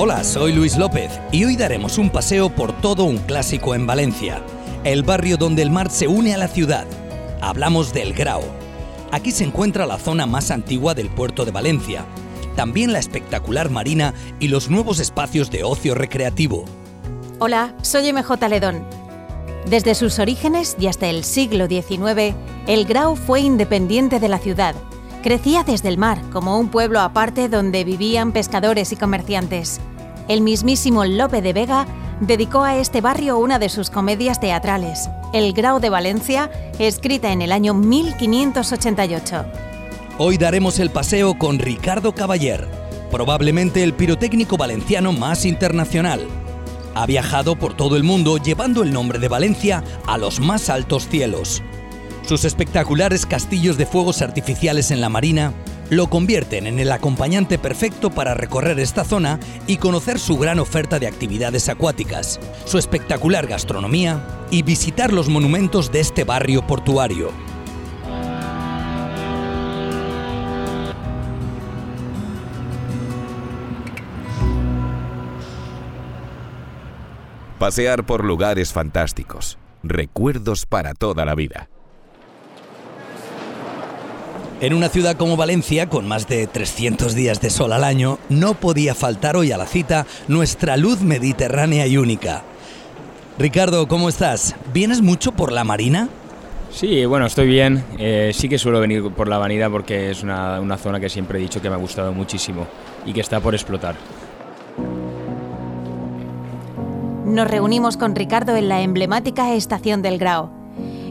Hola, soy Luis López y hoy daremos un paseo por todo un clásico en Valencia, el barrio donde el mar se une a la ciudad. Hablamos del Grao. Aquí se encuentra la zona más antigua del puerto de Valencia, también la espectacular marina y los nuevos espacios de ocio recreativo. Hola, soy MJ Ledón. Desde sus orígenes y hasta el siglo XIX, el Grau fue independiente de la ciudad. Crecía desde el mar, como un pueblo aparte donde vivían pescadores y comerciantes. El mismísimo Lope de Vega dedicó a este barrio una de sus comedias teatrales, El Grau de Valencia, escrita en el año 1588. Hoy daremos el paseo con Ricardo Caballer, probablemente el pirotécnico valenciano más internacional. Ha viajado por todo el mundo llevando el nombre de Valencia a los más altos cielos. Sus espectaculares castillos de fuegos artificiales en la marina lo convierten en el acompañante perfecto para recorrer esta zona y conocer su gran oferta de actividades acuáticas, su espectacular gastronomía y visitar los monumentos de este barrio portuario. Pasear por lugares fantásticos, recuerdos para toda la vida. En una ciudad como Valencia, con más de 300 días de sol al año, no podía faltar hoy a la cita nuestra luz mediterránea y única. Ricardo, ¿cómo estás? ¿Vienes mucho por la Marina? Sí, bueno, estoy bien. Eh, sí que suelo venir por la Marina porque es una, una zona que siempre he dicho que me ha gustado muchísimo y que está por explotar. Nos reunimos con Ricardo en la emblemática estación del Grao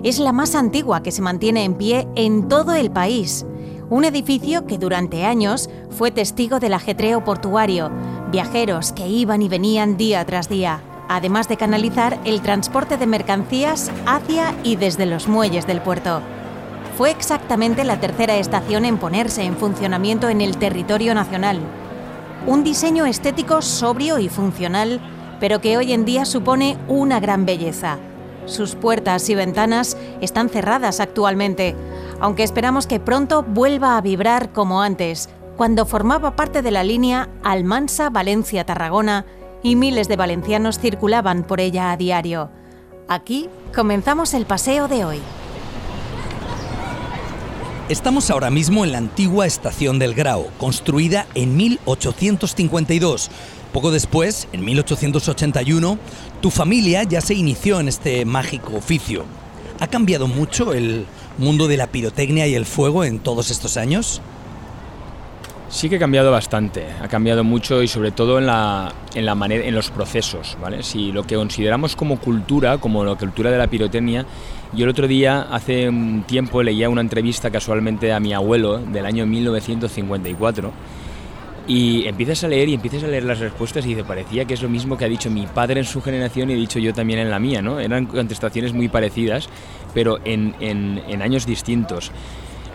es la más antigua que se mantiene en pie en todo el país. Un edificio que durante años fue testigo del ajetreo portuario, viajeros que iban y venían día tras día, además de canalizar el transporte de mercancías hacia y desde los muelles del puerto. Fue exactamente la tercera estación en ponerse en funcionamiento en el territorio nacional. Un diseño estético sobrio y funcional, pero que hoy en día supone una gran belleza. Sus puertas y ventanas están cerradas actualmente, aunque esperamos que pronto vuelva a vibrar como antes, cuando formaba parte de la línea Almansa-Valencia-Tarragona y miles de valencianos circulaban por ella a diario. Aquí comenzamos el paseo de hoy. Estamos ahora mismo en la antigua estación del Grao, construida en 1852 poco después, en 1881, tu familia ya se inició en este mágico oficio. ¿Ha cambiado mucho el mundo de la pirotecnia y el fuego en todos estos años? Sí que ha cambiado bastante, ha cambiado mucho y sobre todo en la, en la manera, en los procesos, ¿vale? Si lo que consideramos como cultura, como la cultura de la pirotecnia, yo el otro día, hace un tiempo, leía una entrevista casualmente a mi abuelo del año 1954 y empiezas a leer y empiezas a leer las respuestas y te parecía que es lo mismo que ha dicho mi padre en su generación y he dicho yo también en la mía, ¿no? Eran contestaciones muy parecidas, pero en, en, años distintos.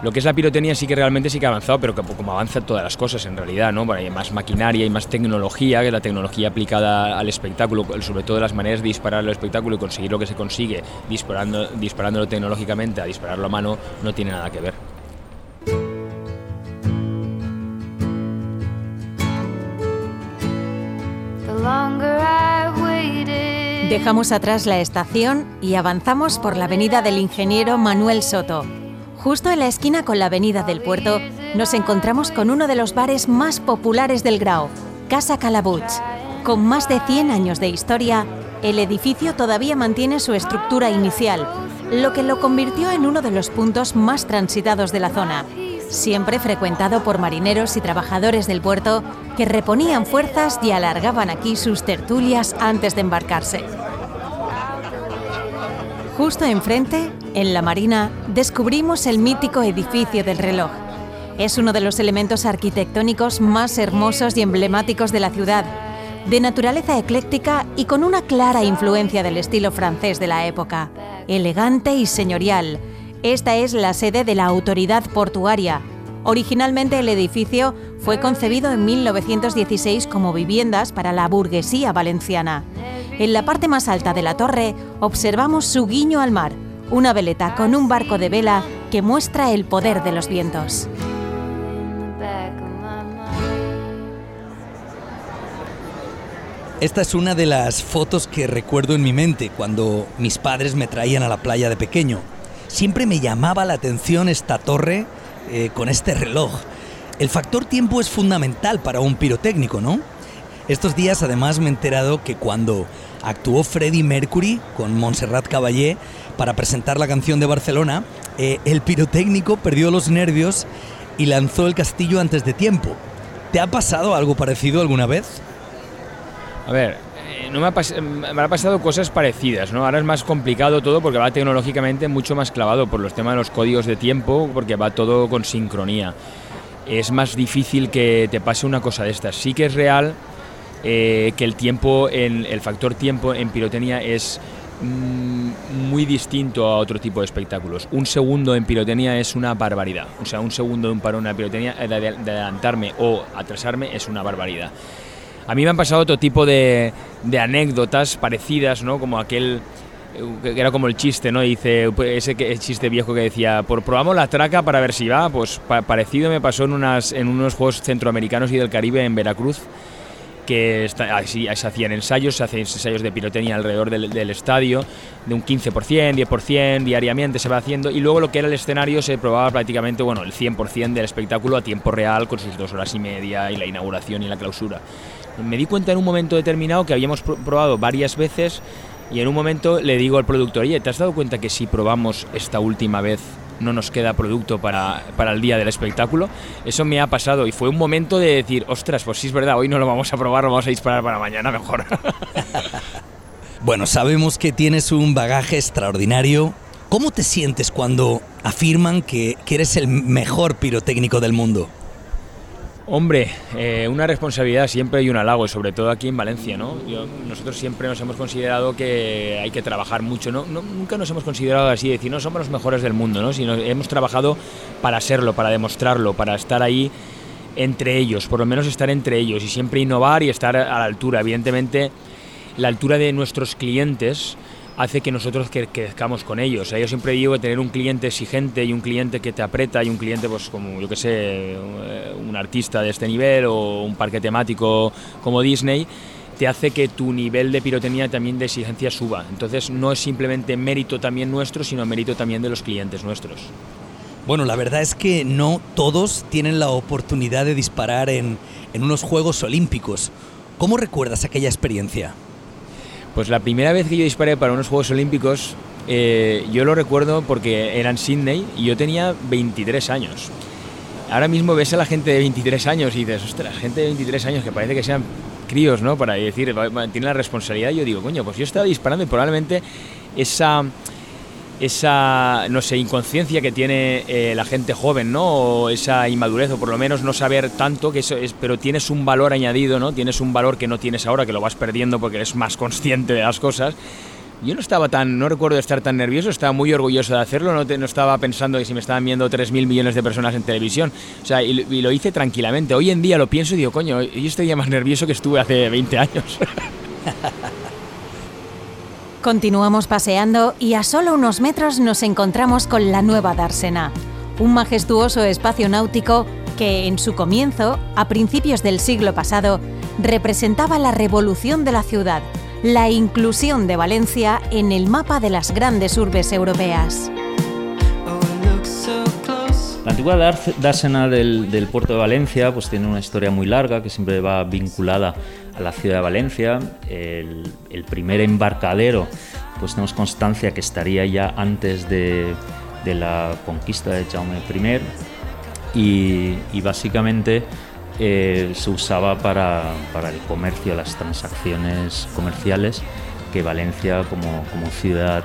Lo que es la pirotecnia sí que realmente sí que ha avanzado, pero como avanzan todas las cosas en realidad, ¿no? Hay más maquinaria y más tecnología, que la tecnología aplicada al espectáculo, sobre todo las maneras de disparar al espectáculo y conseguir lo que se consigue disparando, disparándolo tecnológicamente a dispararlo a mano, no tiene nada que ver. Dejamos atrás la estación y avanzamos por la avenida del ingeniero Manuel Soto. Justo en la esquina con la avenida del puerto nos encontramos con uno de los bares más populares del Grao, Casa Calabuch. Con más de 100 años de historia, el edificio todavía mantiene su estructura inicial, lo que lo convirtió en uno de los puntos más transitados de la zona siempre frecuentado por marineros y trabajadores del puerto que reponían fuerzas y alargaban aquí sus tertulias antes de embarcarse. Justo enfrente, en la marina, descubrimos el mítico edificio del reloj. Es uno de los elementos arquitectónicos más hermosos y emblemáticos de la ciudad, de naturaleza ecléctica y con una clara influencia del estilo francés de la época, elegante y señorial. Esta es la sede de la autoridad portuaria. Originalmente el edificio fue concebido en 1916 como viviendas para la burguesía valenciana. En la parte más alta de la torre observamos su guiño al mar, una veleta con un barco de vela que muestra el poder de los vientos. Esta es una de las fotos que recuerdo en mi mente cuando mis padres me traían a la playa de pequeño. Siempre me llamaba la atención esta torre eh, con este reloj. El factor tiempo es fundamental para un pirotécnico, ¿no? Estos días además me he enterado que cuando actuó Freddie Mercury con Montserrat Caballé para presentar la canción de Barcelona, eh, el pirotécnico perdió los nervios y lanzó el castillo antes de tiempo. ¿Te ha pasado algo parecido alguna vez? A ver, no me, ha pasado cosas parecidas, ¿no? Ahora es más complicado todo porque va tecnológicamente mucho más clavado por los temas de los códigos de tiempo, porque va todo con sincronía. Es más difícil que te pase una cosa de estas. Sí que es real eh, que el tiempo, el factor tiempo en pirotecnia es mm, muy distinto a otro tipo de espectáculos. Un segundo en pirotecnia es una barbaridad. O sea, un segundo de un parón en pirotecnia, de adelantarme o atrasarme es una barbaridad. A mí me han pasado otro tipo de, anécdotas parecidas, ¿no? Como aquel que era como el chiste, ¿no? Dice, pues, ese chiste viejo que decía, por probamos la traca para ver si va, pues parecido me pasó en, unas, en unos Juegos Centroamericanos y del Caribe en Veracruz, que así, se hacían ensayos, se hacían ensayos de pirotecnia alrededor del, del, estadio, de un 15%, 10%, diariamente se va haciendo, y luego lo que era el escenario se probaba prácticamente, bueno, el 100% del espectáculo a tiempo real, con sus dos horas y media, y la inauguración y la clausura me di cuenta en un momento determinado que habíamos probado varias veces y en un momento le digo al productor, oye, ¿te has dado cuenta que si probamos esta última vez no nos queda producto para, para, el día del espectáculo. Eso me ha pasado y fue un momento de decir, ostras, pues sí es verdad, hoy no lo vamos a probar, lo vamos a disparar para mañana mejor. bueno, sabemos que tienes un bagaje extraordinario. ¿Cómo te sientes cuando afirman que, que eres el mejor pirotécnico del mundo? Hombre, eh, una responsabilidad siempre y un halago, sobre todo aquí en Valencia, ¿no? nosotros siempre nos hemos considerado que hay que trabajar mucho, ¿no? Nunca nos hemos considerado así, decir, no somos los mejores del mundo, ¿no? Sino hemos trabajado para serlo, para demostrarlo, para estar ahí entre ellos, por lo menos estar entre ellos y siempre innovar y estar a la altura. Evidentemente, la altura de nuestros clientes hace que nosotros crezcamos con ellos. yo siempre digo que tener un cliente exigente y un cliente que te aprieta y un cliente, pues como yo que sé, eh, un artista de este nivel o un parque temático como Disney, te hace que tu nivel de pirotecnia también de exigencia suba. Entonces no es simplemente mérito también nuestro, sino mérito también de los clientes nuestros. Bueno, la verdad es que no todos tienen la oportunidad de disparar en, en unos Juegos Olímpicos. ¿Cómo recuerdas aquella experiencia? Pues la primera vez que yo disparé para unos Juegos Olímpicos, eh, yo lo recuerdo porque eran Sydney y yo tenía 23 años. Ahora mismo ves a la gente de 23 años y dices, ostras, gente de 23 años que parece que sean críos, ¿no? Para decir, tiene la responsabilidad. Yo digo, coño, pues yo estaba disparando y probablemente esa esa, no sé, inconsciencia que tiene eh, la gente joven, ¿no? O esa inmadurez, o por lo menos no saber tanto, que eso es, pero tienes un valor añadido, ¿no? Tienes un valor que no tienes ahora, que lo vas perdiendo porque eres más consciente de las cosas. Yo no estaba tan, no recuerdo estar tan nervioso, estaba muy orgulloso de hacerlo, no, no estaba pensando que si me estaban viendo 3.000 millones de personas en televisión, o sea, y, y, lo hice tranquilamente. Hoy en día lo pienso y digo, coño, yo estaría más nervioso que estuve hace 20 años. Continuamos paseando y a solo unos metros nos encontramos con la nueva Dársena, un majestuoso espacio náutico que en su comienzo, a principios del siglo pasado, representaba la revolución de la ciudad, la inclusión de Valencia en el mapa de las grandes urbes europeas. La antigua dársena del, puerto de Valencia pues tiene una historia muy larga que siempre va vinculada a la ciudad de Valencia. El, primer embarcadero, pues tenemos constancia que estaría ya antes de, la conquista de Jaume I y, básicamente eh, se usaba para, el comercio, las transacciones comerciales que Valencia como, como ciudad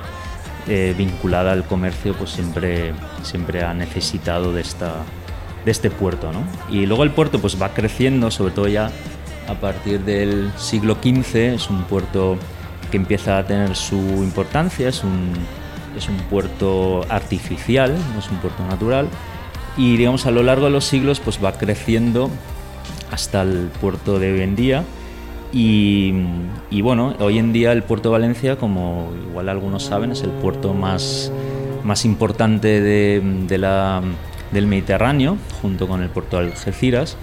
eh, vinculada al comercio pues siempre, siempre ha necesitado de esta, este puerto. ¿no? Y luego el puerto pues va creciendo, sobre todo ya a partir del siglo XV, es un puerto que empieza a tener su importancia, es un, es un puerto artificial, no es un puerto natural, y digamos a lo largo de los siglos pues va creciendo hasta el puerto de hoy en día. Y, bueno, hoy en día el puerto de Valencia, como igual algunos saben, es el puerto más, más importante de, la, del Mediterráneo, junto con el puerto de Algeciras,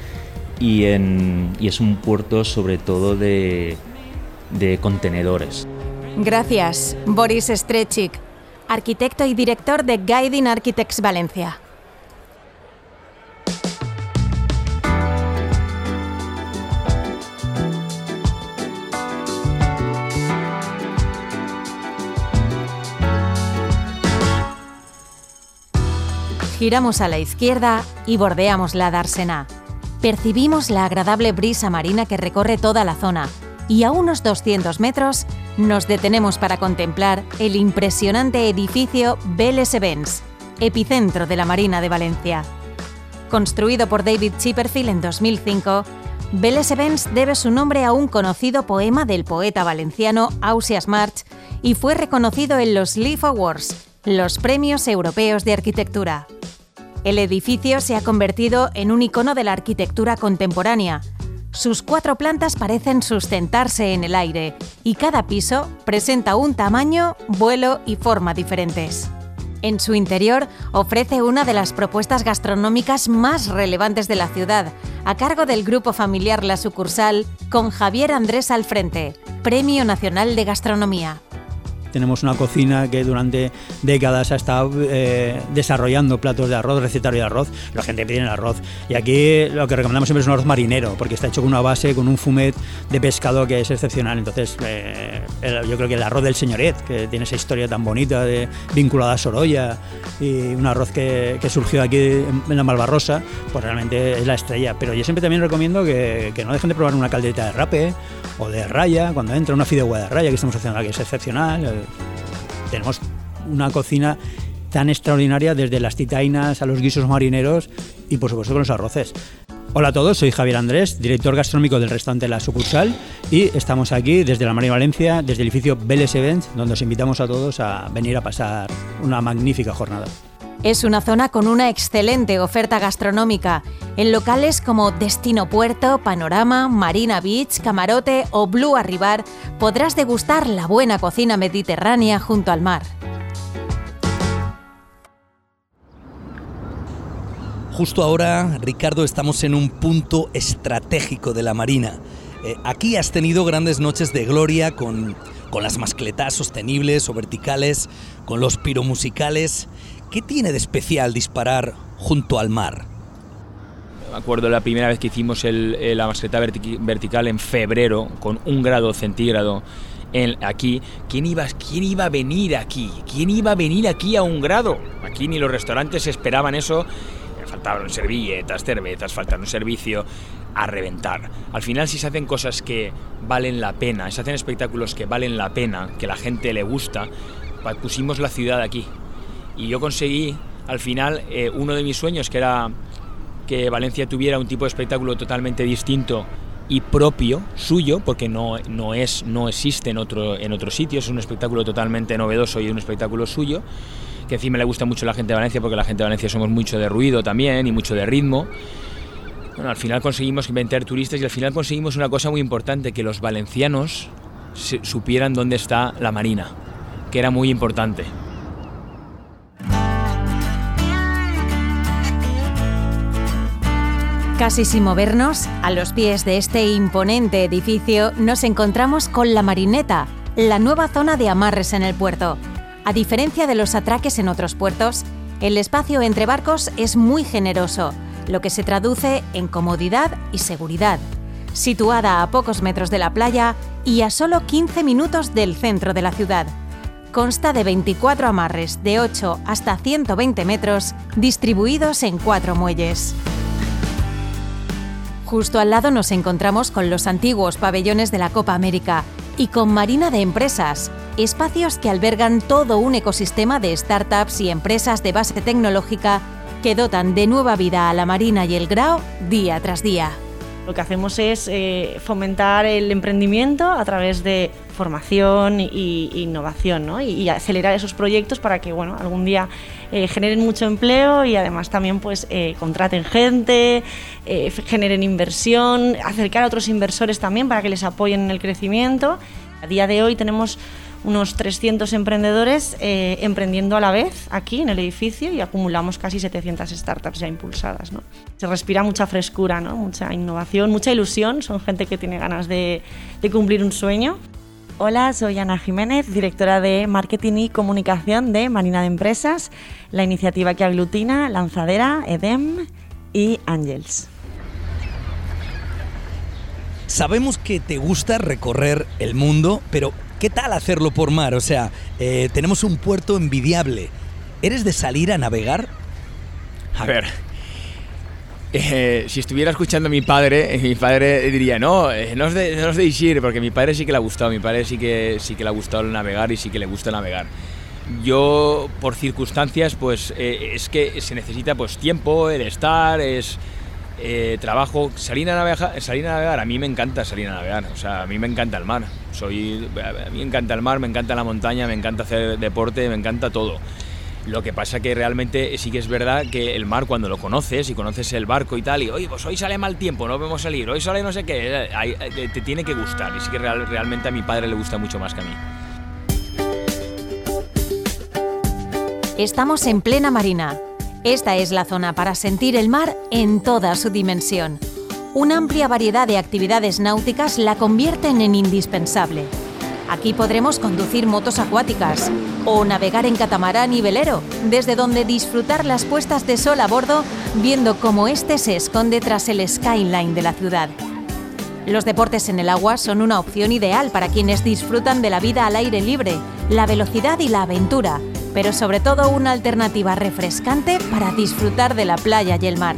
y, y es un puerto sobre todo de, de contenedores. Gracias, Boris Strechik, arquitecto y director de Guiding Architects Valencia. Giramos a la izquierda y bordeamos la Dársena. Percibimos la agradable brisa marina que recorre toda la zona y a unos 200 metros nos detenemos para contemplar el impresionante edificio Vélez Events, epicentro de la Marina de Valencia. Construido por David Chipperfield en 2005, Vélez Events debe su nombre a un conocido poema del poeta valenciano Ausias March y fue reconocido en los Leaf Awards, los premios europeos de arquitectura. El edificio se ha convertido en un icono de la arquitectura contemporánea. Sus cuatro plantas parecen sustentarse en el aire y cada piso presenta un tamaño, vuelo y forma diferentes. En su interior ofrece una de las propuestas gastronómicas más relevantes de la ciudad, a cargo del grupo familiar La Sucursal, con Javier Andrés al frente, Premio Nacional de Gastronomía. Tenemos una cocina que durante décadas ha estado eh, desarrollando platos de arroz, recetario de arroz. La gente pide el arroz. Y aquí lo que recomendamos siempre es un arroz marinero, porque está hecho con una base, con un fumet de pescado que es excepcional. Entonces, eh, yo creo que el arroz del señoret, que tiene esa historia tan bonita de, vinculada a Sorolla, y un arroz que, surgió aquí en, la Malvarrosa, pues realmente es la estrella. Pero yo siempre también recomiendo que, que no dejen de probar una calderita de rape o de raya, cuando entra una fideuá de raya que estamos haciendo aquí, es excepcional tenemos una cocina tan extraordinaria desde las titainas a los guisos marineros y por supuesto con los arroces. Hola a todos, soy Javier Andrés, director gastronómico del restaurante La Sucursal y estamos aquí desde la Marina Valencia, desde el edificio Vélez Events, donde os invitamos a todos a venir a pasar una magnífica jornada. Es una zona con una excelente oferta gastronómica, en locales como Destino Puerto, Panorama, Marina Beach, Camarote o Blue Arribar podrás degustar la buena cocina mediterránea junto al mar. Justo ahora, Ricardo, estamos en un punto estratégico de la Marina. Eh, aquí has tenido grandes noches de gloria con, con las mascletas sostenibles o verticales, con los piromusicales. ¿Qué tiene de especial disparar junto al mar? Me acuerdo la primera vez que hicimos la mascleta vertical en febrero, con un grado centígrado en, aquí. ¿Quién iba, ¿Quién iba a venir aquí? ¿Quién iba a venir aquí a un grado? Aquí ni los restaurantes esperaban eso. Faltaban servilletas, cervezas, faltaban un servicio a reventar. Al final, si se hacen cosas que valen la pena, si se hacen espectáculos que valen la pena, que la gente le gusta, pusimos la ciudad aquí, y yo conseguí al final eh, uno de mis sueños, que era que Valencia tuviera un tipo de espectáculo totalmente distinto y propio, suyo, porque no, no, es, no existe en otro, en otro sitio, es un espectáculo totalmente novedoso y un espectáculo suyo, que encima le gusta mucho la gente de Valencia, porque la gente de Valencia somos mucho de ruido también y mucho de ritmo. Bueno, al final conseguimos inventar turistas y al final conseguimos una cosa muy importante, que los valencianos supieran dónde está la Marina, que era muy importante. Casi sin movernos, a los pies de este imponente edificio nos encontramos con la Marineta, la nueva zona de amarres en el puerto. A diferencia de los atraques en otros puertos, el espacio entre barcos es muy generoso, lo que se traduce en comodidad y seguridad. Situada a pocos metros de la playa y a solo 15 minutos del centro de la ciudad. Consta de 24 amarres de 8 hasta 120 metros distribuidos en cuatro muelles. Justo al lado nos encontramos con los antiguos pabellones de la Copa América y con Marina de Empresas, espacios que albergan todo un ecosistema de startups y empresas de base tecnológica que dotan de nueva vida a la Marina y el Grao día tras día. Lo que hacemos es eh, fomentar el emprendimiento a través de formación e innovación ¿no? y, acelerar esos proyectos para que bueno, algún día eh, generen mucho empleo y además también pues, eh, contraten gente, generen inversión, acercar a otros inversores también para que les apoyen en el crecimiento. A día de hoy tenemos unos 300 emprendedores eh, emprendiendo a la vez aquí en el edificio y acumulamos casi 700 startups ya impulsadas. ¿no? Se respira mucha frescura, ¿no? mucha innovación, mucha ilusión, son gente que tiene ganas de, de cumplir un sueño. Hola, soy Ana Jiménez, directora de Marketing y Comunicación de Marina de Empresas, la iniciativa que aglutina Lanzadera, EDEM y Angels. Sabemos que te gusta recorrer el mundo, pero ¿qué tal hacerlo por mar? O sea, eh, tenemos un puerto envidiable. ¿Eres de salir a navegar? A ver, eh, si estuviera escuchando a mi padre, eh, mi padre diría, no, no, os de, no os ir, porque mi padre sí que le ha gustado, mi padre sí que, sí que le ha gustado navegar y sí que le gusta navegar. Yo, por circunstancias, pues es que se necesita pues tiempo, el estar, es eh, trabajo, salir a, navegar, salir a navegar, a mí me encanta salir a navegar, o sea, a mí me encanta el mar, soy, a mí me encanta el mar, me encanta la montaña, me encanta hacer deporte, me encanta todo. Lo que pasa que realmente sí que es verdad que el mar cuando lo conoces y conoces el barco y tal, y oye, pues hoy sale mal tiempo, no vemos salir, hoy sale no sé qué, te tiene que gustar. Y sí que realmente a mi padre le gusta mucho más que a mí. Estamos en plena marina esta es la zona para sentir el mar en toda su dimensión. Una amplia variedad de actividades náuticas la convierten en indispensable. Aquí podremos conducir motos acuáticas o navegar en catamarán y velero, desde donde disfrutar las puestas de sol a bordo viendo cómo este se esconde tras el skyline de la ciudad. Los deportes en el agua son una opción ideal para quienes disfrutan de la vida al aire libre, la velocidad y la aventura, pero sobre todo una alternativa refrescante para disfrutar de la playa y el mar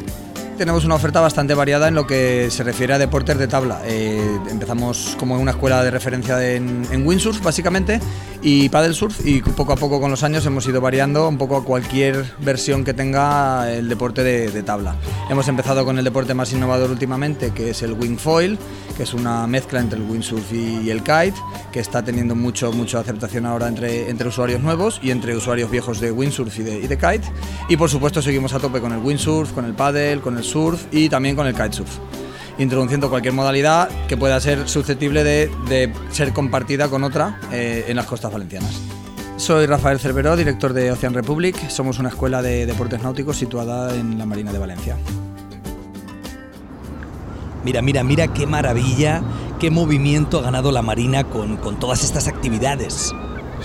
tenemos una oferta bastante variada en lo que se refiere a deportes de tabla. Eh, empezamos como una escuela de referencia en, windsurf, básicamente, y paddle surf, y poco a poco con los años hemos ido variando un poco a cualquier versión que tenga el deporte de, tabla. Hemos empezado con el deporte más innovador últimamente, que es el wing foil, que es una mezcla entre el windsurf y, el kite, que está teniendo mucho, mucha aceptación ahora entre, entre usuarios nuevos y entre usuarios viejos de windsurf y de, y de kite. Y por supuesto seguimos a tope con el windsurf, con el paddle, con el surf y también con el kitesurf introduciendo cualquier modalidad que pueda ser susceptible de, ser compartida con otra eh, en las costas valencianas. Soy Rafael Cerveró, director de Ocean Republic. Somos una escuela de deportes náuticos situada en la Marina de Valencia. Mira, mira, mira qué maravilla, qué movimiento ha ganado la Marina con, con todas estas actividades.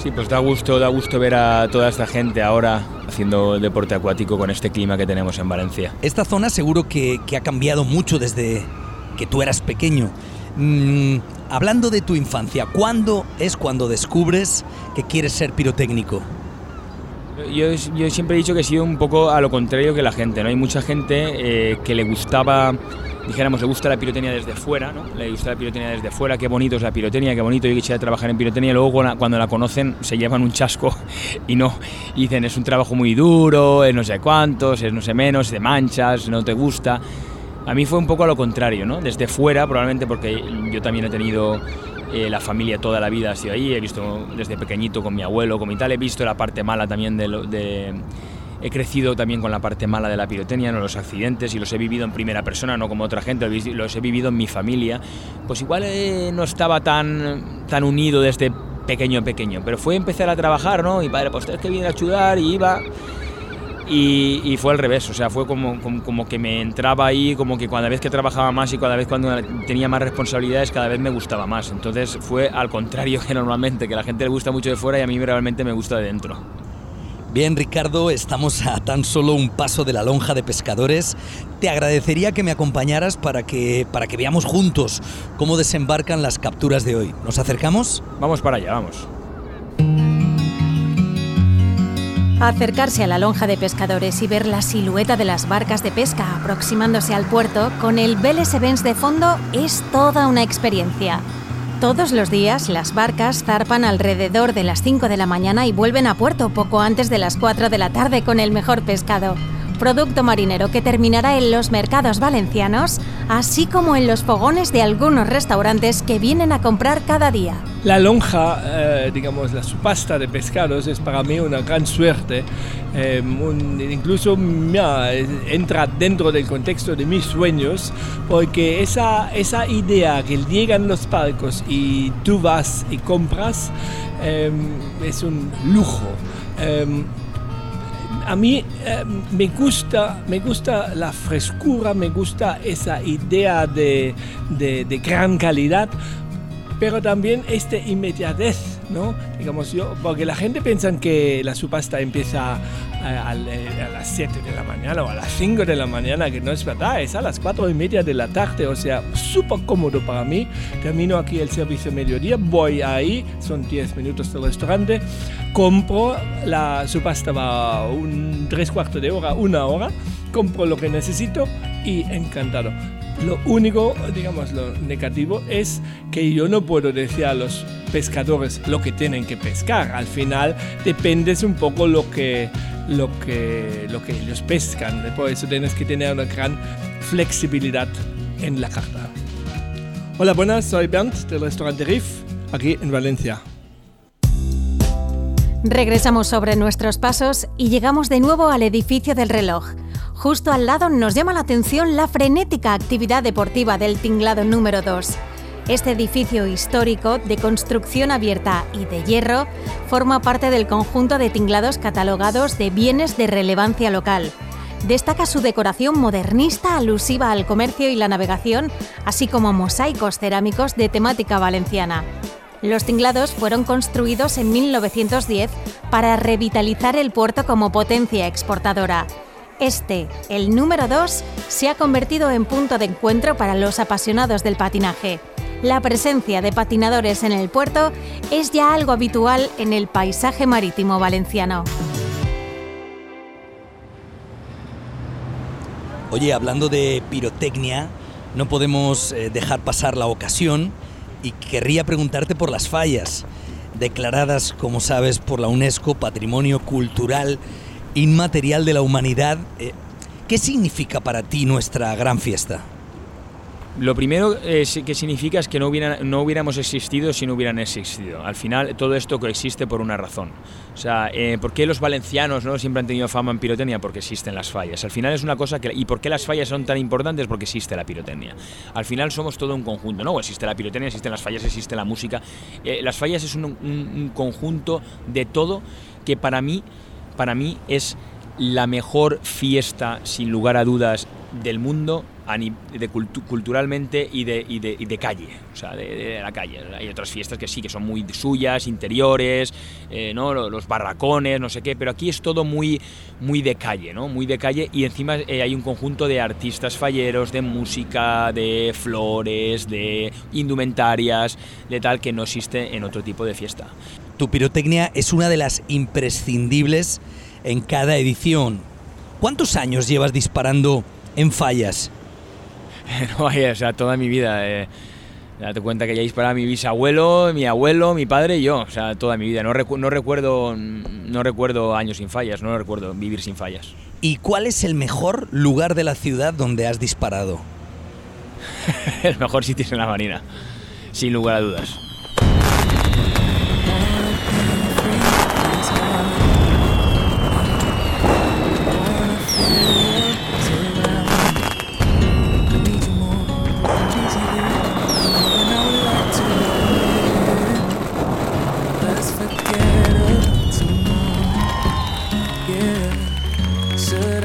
Sí, pues da gusto, da gusto ver a toda esta gente ahora haciendo deporte acuático con este clima que tenemos en Valencia. Esta zona seguro que, ha cambiado mucho desde que tú eras pequeño. Mm, hablando de tu infancia, ¿cuándo es cuando descubres que quieres ser pirotécnico? Yo, yo, siempre he dicho que he sido un poco a lo contrario que la gente, ¿no? Hay mucha gente eh, que le gustaba dijéramos, le gusta la pirotecnia desde fuera, ¿no? Le gusta la pirotecnia desde fuera, qué bonito es la pirotecnia, qué bonito, yo quisiera trabajar en pirotecnia, y luego cuando la conocen se llevan un chasco y no, dicen, es un trabajo muy duro, es no sé cuántos, es no sé menos, de manchas, no te gusta. A mí fue un poco a lo contrario, ¿no? Desde fuera, probablemente porque yo también he tenido eh, la familia toda la vida ha sido ahí, he visto desde pequeñito con mi abuelo, con mi tal, he visto la parte mala también de, de He crecido también con la parte mala de la pirotecnia, ¿no? los accidentes, y los he vivido en primera persona, no como otra gente, los he vivido en mi familia. Pues igual eh, no estaba tan, tan unido desde pequeño pequeño, pero fue empezar a trabajar, ¿no? Y padre, pues tienes que viene a ayudar y iba. Y, fue al revés, o sea, fue como, como, que me entraba ahí, como que cada vez que trabajaba más y cada vez cuando tenía más responsabilidades, cada vez me gustaba más. Entonces fue al contrario que normalmente, que a la gente le gusta mucho de fuera y a mí realmente me gusta de dentro. Bien, Ricardo, estamos a tan solo un paso de la lonja de pescadores. Te agradecería que me acompañaras para que, para que veamos juntos cómo desembarcan las capturas de hoy. ¿Nos acercamos? Vamos para allá, vamos. Acercarse a la lonja de pescadores y ver la silueta de las barcas de pesca aproximándose al puerto con el Vélez Events de fondo es toda una experiencia. Todos los días las barcas zarpan alrededor de las 5 de la mañana y vuelven a puerto poco antes de las 4 de la tarde con el mejor pescado. Producto marinero que terminará en los mercados valencianos, así como en los fogones de algunos restaurantes que vienen a comprar cada día. La lonja, eh, digamos, la pasta de pescados es para mí una gran suerte. Eh, incluso entra dentro del contexto de mis sueños, porque esa, esa idea que llegan los palcos y tú vas y compras eh, es un lujo a mí eh, me, gusta, me gusta la frescura, me gusta esa idea de, de gran calidad, pero también esta inmediatez, ¿no? Digamos yo, porque la gente piensa que la subasta empieza a, las 7 de la mañana o a las 5 de la mañana, que no es verdad, es a las 4 y media de la tarde, o sea, súper cómodo para mí. Termino aquí el servicio mediodía, voy ahí, son 10 minutos del restaurante, compro, la subasta va un 3 cuartos de hora, una hora, compro lo que necesito y encantado. Lo único, digamos, lo negativo es que yo no puedo decir a los pescadores lo que tienen que pescar. Al final dependes un poco lo que, lo que, lo que ellos pescan. Por eso tienes que tener una gran flexibilidad en la carta. Hola, buenas, soy Bernd del restaurante Riff, aquí en Valencia. Regresamos sobre nuestros pasos y llegamos de nuevo al edificio del reloj Justo al lado nos llama la atención la frenética actividad deportiva del tinglado número 2. Este edificio histórico, de construcción abierta y de hierro, forma parte del conjunto de tinglados catalogados de bienes de relevancia local. Destaca su decoración modernista alusiva al comercio y la navegación, así como mosaicos cerámicos de temática valenciana. Los tinglados fueron construidos en 1910 para revitalizar el puerto como potencia exportadora. Este, el número 2, se ha convertido en punto de encuentro para los apasionados del patinaje. La presencia de patinadores en el puerto es ya algo habitual en el paisaje marítimo valenciano. Oye, hablando de pirotecnia, no podemos eh, dejar pasar la ocasión y querría preguntarte por las fallas, declaradas, como sabes, por la UNESCO Patrimonio Cultural inmaterial de la humanidad. Eh, ¿Qué significa para ti nuestra gran fiesta? Lo primero que significa es que no, no hubiéramos existido si no hubieran existido. Al final, todo esto coexiste por una razón. O sea, eh, ¿por qué los valencianos no siempre han tenido fama en pirotecnia? Porque existen las fallas. Al final es una cosa que... ¿Y por qué las fallas son tan importantes? Porque existe la pirotecnia. Al final somos todo un conjunto, ¿no? Existe la pirotecnia, existen las fallas, existe la música. Eh, las fallas es un conjunto de todo que para mí para mí es la mejor fiesta, sin lugar a dudas, del mundo de culturalmente y de, y, de, y de, calle, o sea, de, la calle. Hay otras fiestas que sí, que son muy suyas, interiores, eh, ¿no? los barracones, no sé qué, pero aquí es todo muy, muy de calle, ¿no? Muy de calle y encima eh, hay un conjunto de artistas falleros, de música, de flores, de indumentarias, de tal que no existe en otro tipo de fiesta. Tu pirotecnia es una de las imprescindibles en cada edición. ¿Cuántos años llevas disparando en fallas? no, o sea, toda mi vida. Eh, date cuenta que ya disparaba mi bisabuelo, mi abuelo, mi padre y yo. O sea, toda mi vida. No, no, recuerdo, no recuerdo años sin fallas, no recuerdo vivir sin fallas. ¿Y cuál es el mejor lugar de la ciudad donde has disparado? el mejor sitio es en la Marina, sin lugar a dudas.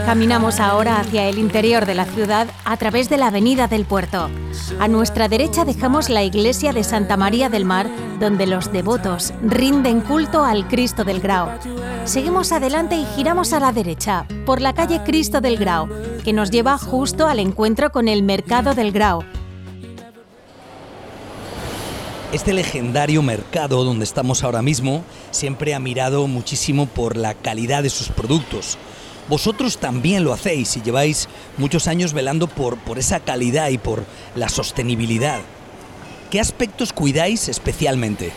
Caminamos ahora hacia el interior de la ciudad a través de la avenida del puerto. A nuestra derecha dejamos la iglesia de Santa María del Mar, donde los devotos rinden culto al Cristo del Grao. Seguimos adelante y giramos a la derecha, por la calle Cristo del Grao, que nos lleva justo al encuentro con el Mercado del Grao. Este legendario mercado donde estamos ahora mismo siempre ha mirado muchísimo por la calidad de sus productos vosotros también lo hacéis y lleváis muchos años velando por, por esa calidad y por la sostenibilidad. ¿Qué aspectos cuidáis especialmente?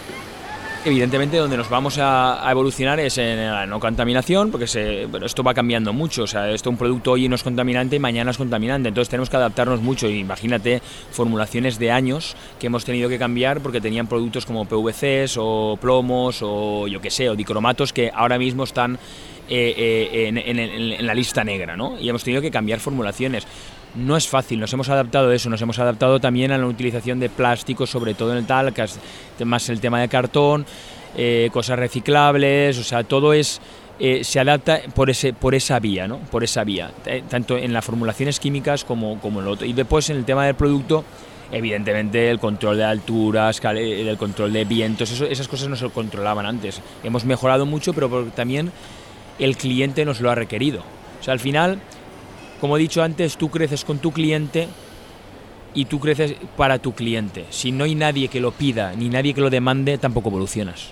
Evidentemente donde nos vamos a, evolucionar es en la no contaminación, porque se, esto va cambiando mucho, o sea, esto un producto hoy no es contaminante y mañana es contaminante, entonces tenemos que adaptarnos mucho, imagínate formulaciones de años que hemos tenido que cambiar porque tenían productos como PVCs o plomos o yo que sé, o dicromatos que ahora mismo están eh, eh, en, la lista negra, ¿no? Y hemos tenido que cambiar formulaciones no es fácil, nos hemos adaptado a eso, nos hemos adaptado también a la utilización de plásticos, sobre todo en el tal, más el tema de cartón, eh, cosas reciclables, o sea, todo es eh, se adapta por ese por esa vía, ¿no? Por esa vía, tanto en las formulaciones químicas como, como en lo otro. Y después en el tema del producto, evidentemente el control de alturas, el control de vientos, esas cosas no se controlaban antes. Hemos mejorado mucho, pero también el cliente nos lo ha requerido. O sea, al final como he dicho antes, tú creces con tu cliente y tú creces para tu cliente. Si no hay nadie que lo pida ni nadie que lo demande, tampoco evolucionas.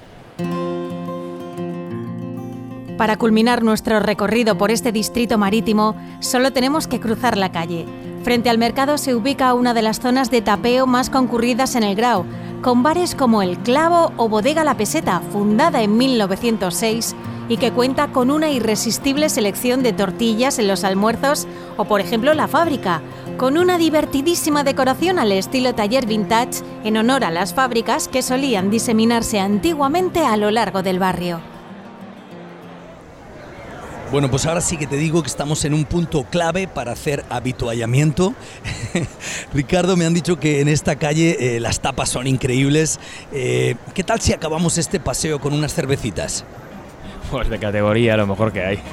Para culminar nuestro recorrido por este distrito marítimo, solo tenemos que cruzar la calle. Frente al mercado se ubica una de las zonas de tapeo más concurridas en el Grau, con bares como El Clavo o Bodega La Peseta, fundada en 1906 y que cuenta con una irresistible selección de tortillas en los almuerzos o por ejemplo la fábrica, con una divertidísima decoración al estilo taller vintage en honor a las fábricas que solían diseminarse antiguamente a lo largo del barrio. Bueno, pues ahora sí que te digo que estamos en un punto clave para hacer habituallamiento. Ricardo, me han dicho que en esta calle eh, las tapas son increíbles. Eh, ¿Qué tal si acabamos este paseo con unas cervecitas? Pues de categoría, lo mejor que hay.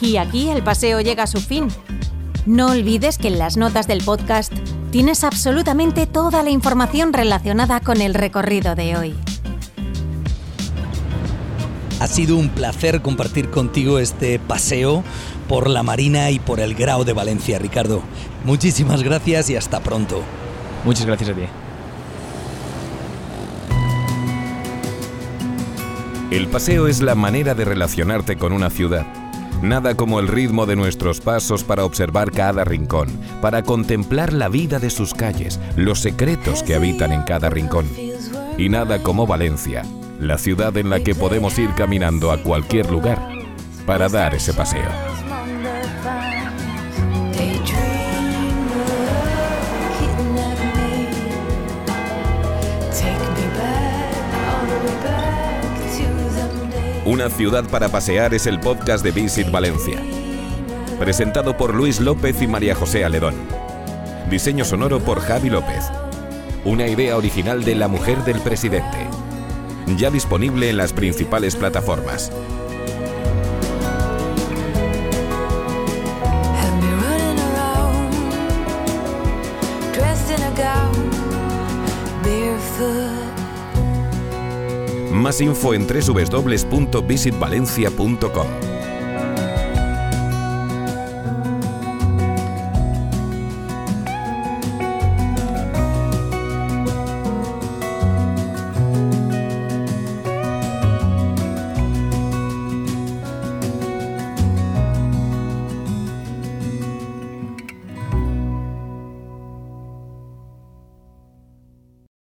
y aquí el paseo llega a su fin. No olvides que en las notas del podcast tienes absolutamente toda la información relacionada con el recorrido de hoy. Ha sido un placer compartir contigo este paseo por la Marina y por el Grau de Valencia, Ricardo. Muchísimas gracias y hasta pronto. Muchas gracias a ti. El paseo es la manera de relacionarte con una ciudad. Nada como el ritmo de nuestros pasos para observar cada rincón, para contemplar la vida de sus calles, los secretos que habitan en cada rincón. Y nada como Valencia, la ciudad en la que podemos ir caminando a cualquier lugar para dar ese paseo. Una ciudad para pasear es el podcast de Visit Valencia. Presentado por Luis López y María José Aledón. Diseño sonoro por Javi López. Una idea original de la mujer del presidente. Ya disponible en las principales plataformas. Más info en www.visitvalencia.com.